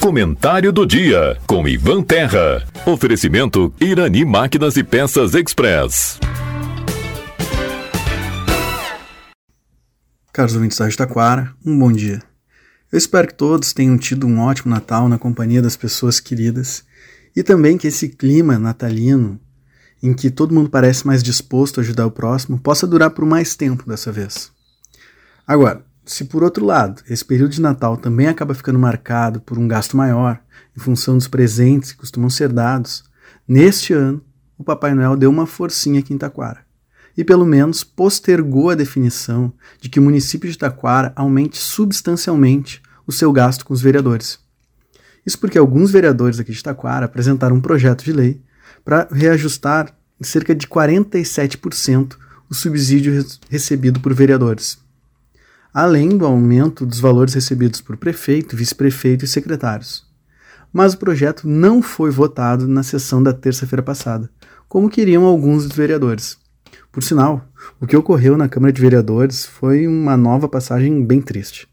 Comentário do dia com Ivan Terra. Oferecimento Irani Máquinas e Peças Express. Caros ouvintes da Taquara, um bom dia. Eu espero que todos tenham tido um ótimo Natal na companhia das pessoas queridas e também que esse clima natalino, em que todo mundo parece mais disposto a ajudar o próximo, possa durar por mais tempo dessa vez. Agora, se por outro lado, esse período de Natal também acaba ficando marcado por um gasto maior, em função dos presentes que costumam ser dados, neste ano o Papai Noel deu uma forcinha aqui em Taquara. E pelo menos postergou a definição de que o município de Taquara aumente substancialmente o seu gasto com os vereadores. Isso porque alguns vereadores aqui de Taquara apresentaram um projeto de lei para reajustar em cerca de 47% o subsídio recebido por vereadores além do aumento dos valores recebidos por prefeito, vice-prefeito e secretários. Mas o projeto não foi votado na sessão da terça-feira passada, como queriam alguns dos vereadores. Por sinal, o que ocorreu na Câmara de Vereadores foi uma nova passagem bem triste.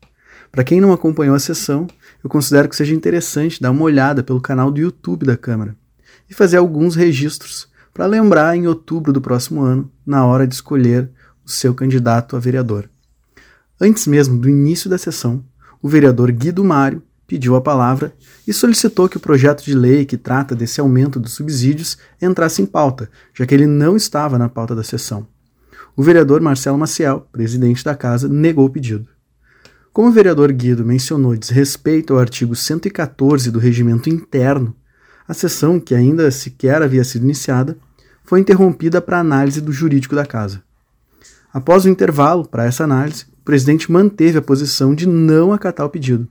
Para quem não acompanhou a sessão, eu considero que seja interessante dar uma olhada pelo canal do YouTube da Câmara e fazer alguns registros para lembrar em outubro do próximo ano, na hora de escolher o seu candidato a vereador. Antes mesmo do início da sessão, o vereador Guido Mário pediu a palavra e solicitou que o projeto de lei que trata desse aumento dos subsídios entrasse em pauta, já que ele não estava na pauta da sessão. O vereador Marcelo Maciel, presidente da casa, negou o pedido. Como o vereador Guido mencionou desrespeito ao artigo 114 do regimento interno, a sessão, que ainda sequer havia sido iniciada, foi interrompida para análise do jurídico da casa. Após o intervalo para essa análise, o presidente manteve a posição de não acatar o pedido.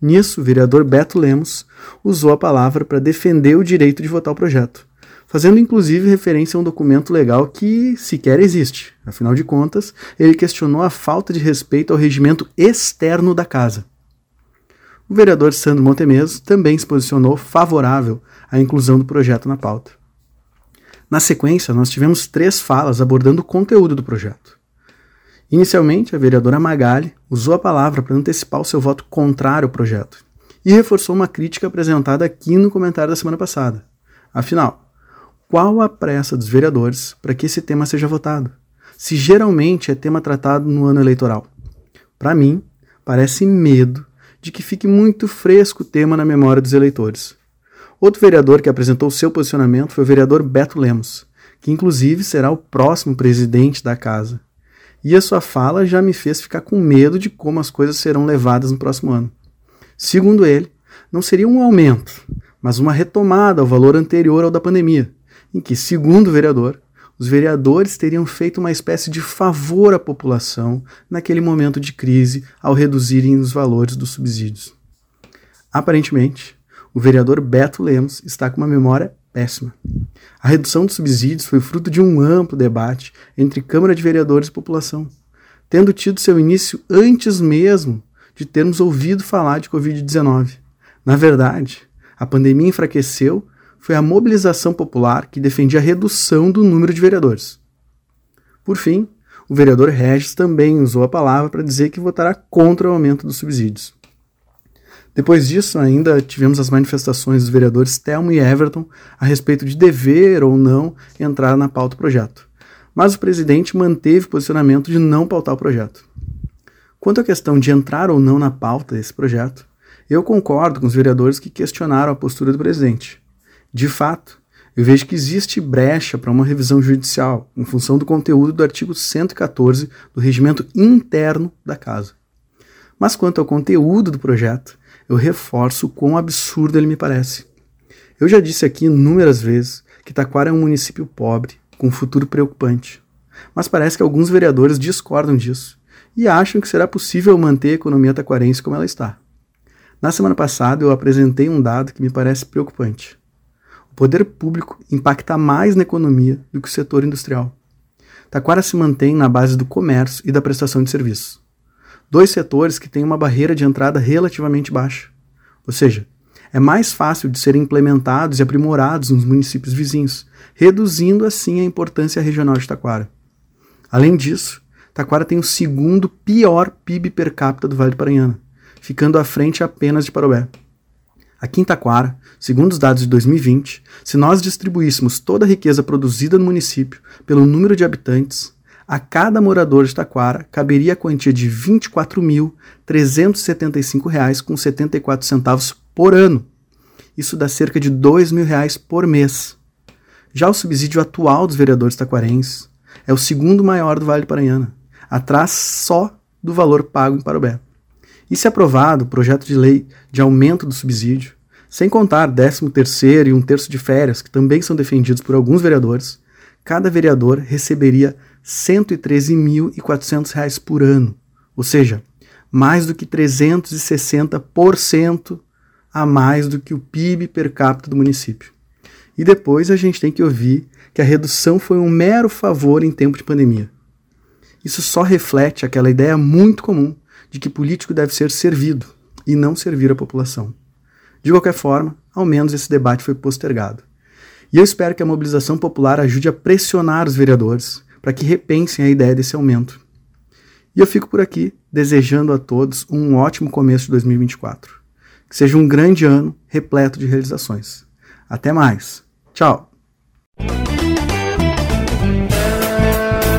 Nisso, o vereador Beto Lemos usou a palavra para defender o direito de votar o projeto, fazendo inclusive referência a um documento legal que sequer existe. Afinal de contas, ele questionou a falta de respeito ao regimento externo da casa. O vereador Sandro Montemeso também se posicionou favorável à inclusão do projeto na pauta. Na sequência, nós tivemos três falas abordando o conteúdo do projeto. Inicialmente, a vereadora Magali usou a palavra para antecipar o seu voto contrário ao projeto e reforçou uma crítica apresentada aqui no comentário da semana passada. Afinal, qual a pressa dos vereadores para que esse tema seja votado? Se geralmente é tema tratado no ano eleitoral. Para mim, parece medo de que fique muito fresco o tema na memória dos eleitores. Outro vereador que apresentou seu posicionamento foi o vereador Beto Lemos, que inclusive será o próximo presidente da casa. E a sua fala já me fez ficar com medo de como as coisas serão levadas no próximo ano. Segundo ele, não seria um aumento, mas uma retomada ao valor anterior ao da pandemia, em que, segundo o vereador, os vereadores teriam feito uma espécie de favor à população naquele momento de crise ao reduzirem os valores dos subsídios. Aparentemente, o vereador Beto Lemos está com uma memória péssima. A redução dos subsídios foi fruto de um amplo debate entre Câmara de Vereadores e população, tendo tido seu início antes mesmo de termos ouvido falar de Covid-19. Na verdade, a pandemia enfraqueceu foi a mobilização popular que defendia a redução do número de vereadores. Por fim, o vereador Regis também usou a palavra para dizer que votará contra o aumento dos subsídios. Depois disso, ainda tivemos as manifestações dos vereadores Telmo e Everton a respeito de dever ou não entrar na pauta do projeto. Mas o presidente manteve o posicionamento de não pautar o projeto. Quanto à questão de entrar ou não na pauta desse projeto, eu concordo com os vereadores que questionaram a postura do presidente. De fato, eu vejo que existe brecha para uma revisão judicial em função do conteúdo do artigo 114 do regimento interno da Casa. Mas quanto ao conteúdo do projeto, eu reforço o quão absurdo ele me parece. Eu já disse aqui inúmeras vezes que Taquara é um município pobre, com um futuro preocupante. Mas parece que alguns vereadores discordam disso e acham que será possível manter a economia taquarense como ela está. Na semana passada eu apresentei um dado que me parece preocupante. O poder público impacta mais na economia do que o setor industrial. Taquara se mantém na base do comércio e da prestação de serviços dois setores que têm uma barreira de entrada relativamente baixa. Ou seja, é mais fácil de serem implementados e aprimorados nos municípios vizinhos, reduzindo assim a importância regional de Taquara. Além disso, Taquara tem o segundo pior PIB per capita do Vale do Paranhana, ficando à frente apenas de Parobé. Aqui em Taquara, segundo os dados de 2020, se nós distribuíssemos toda a riqueza produzida no município pelo número de habitantes, a cada morador de Taquara caberia a quantia de R$ 24.375,74 por ano. Isso dá cerca de R$ 2.000 por mês. Já o subsídio atual dos vereadores taquarenses é o segundo maior do Vale do Paranhana, atrás só do valor pago em Parobé. E se aprovado o projeto de lei de aumento do subsídio, sem contar 13 terceiro e um terço de férias, que também são defendidos por alguns vereadores, cada vereador receberia R$ 113.400 por ano, ou seja, mais do que 360% a mais do que o PIB per capita do município. E depois a gente tem que ouvir que a redução foi um mero favor em tempo de pandemia. Isso só reflete aquela ideia muito comum de que político deve ser servido e não servir a população. De qualquer forma, ao menos esse debate foi postergado. E eu espero que a mobilização popular ajude a pressionar os vereadores para que repensem a ideia desse aumento. E eu fico por aqui desejando a todos um ótimo começo de 2024. Que seja um grande ano repleto de realizações. Até mais! Tchau!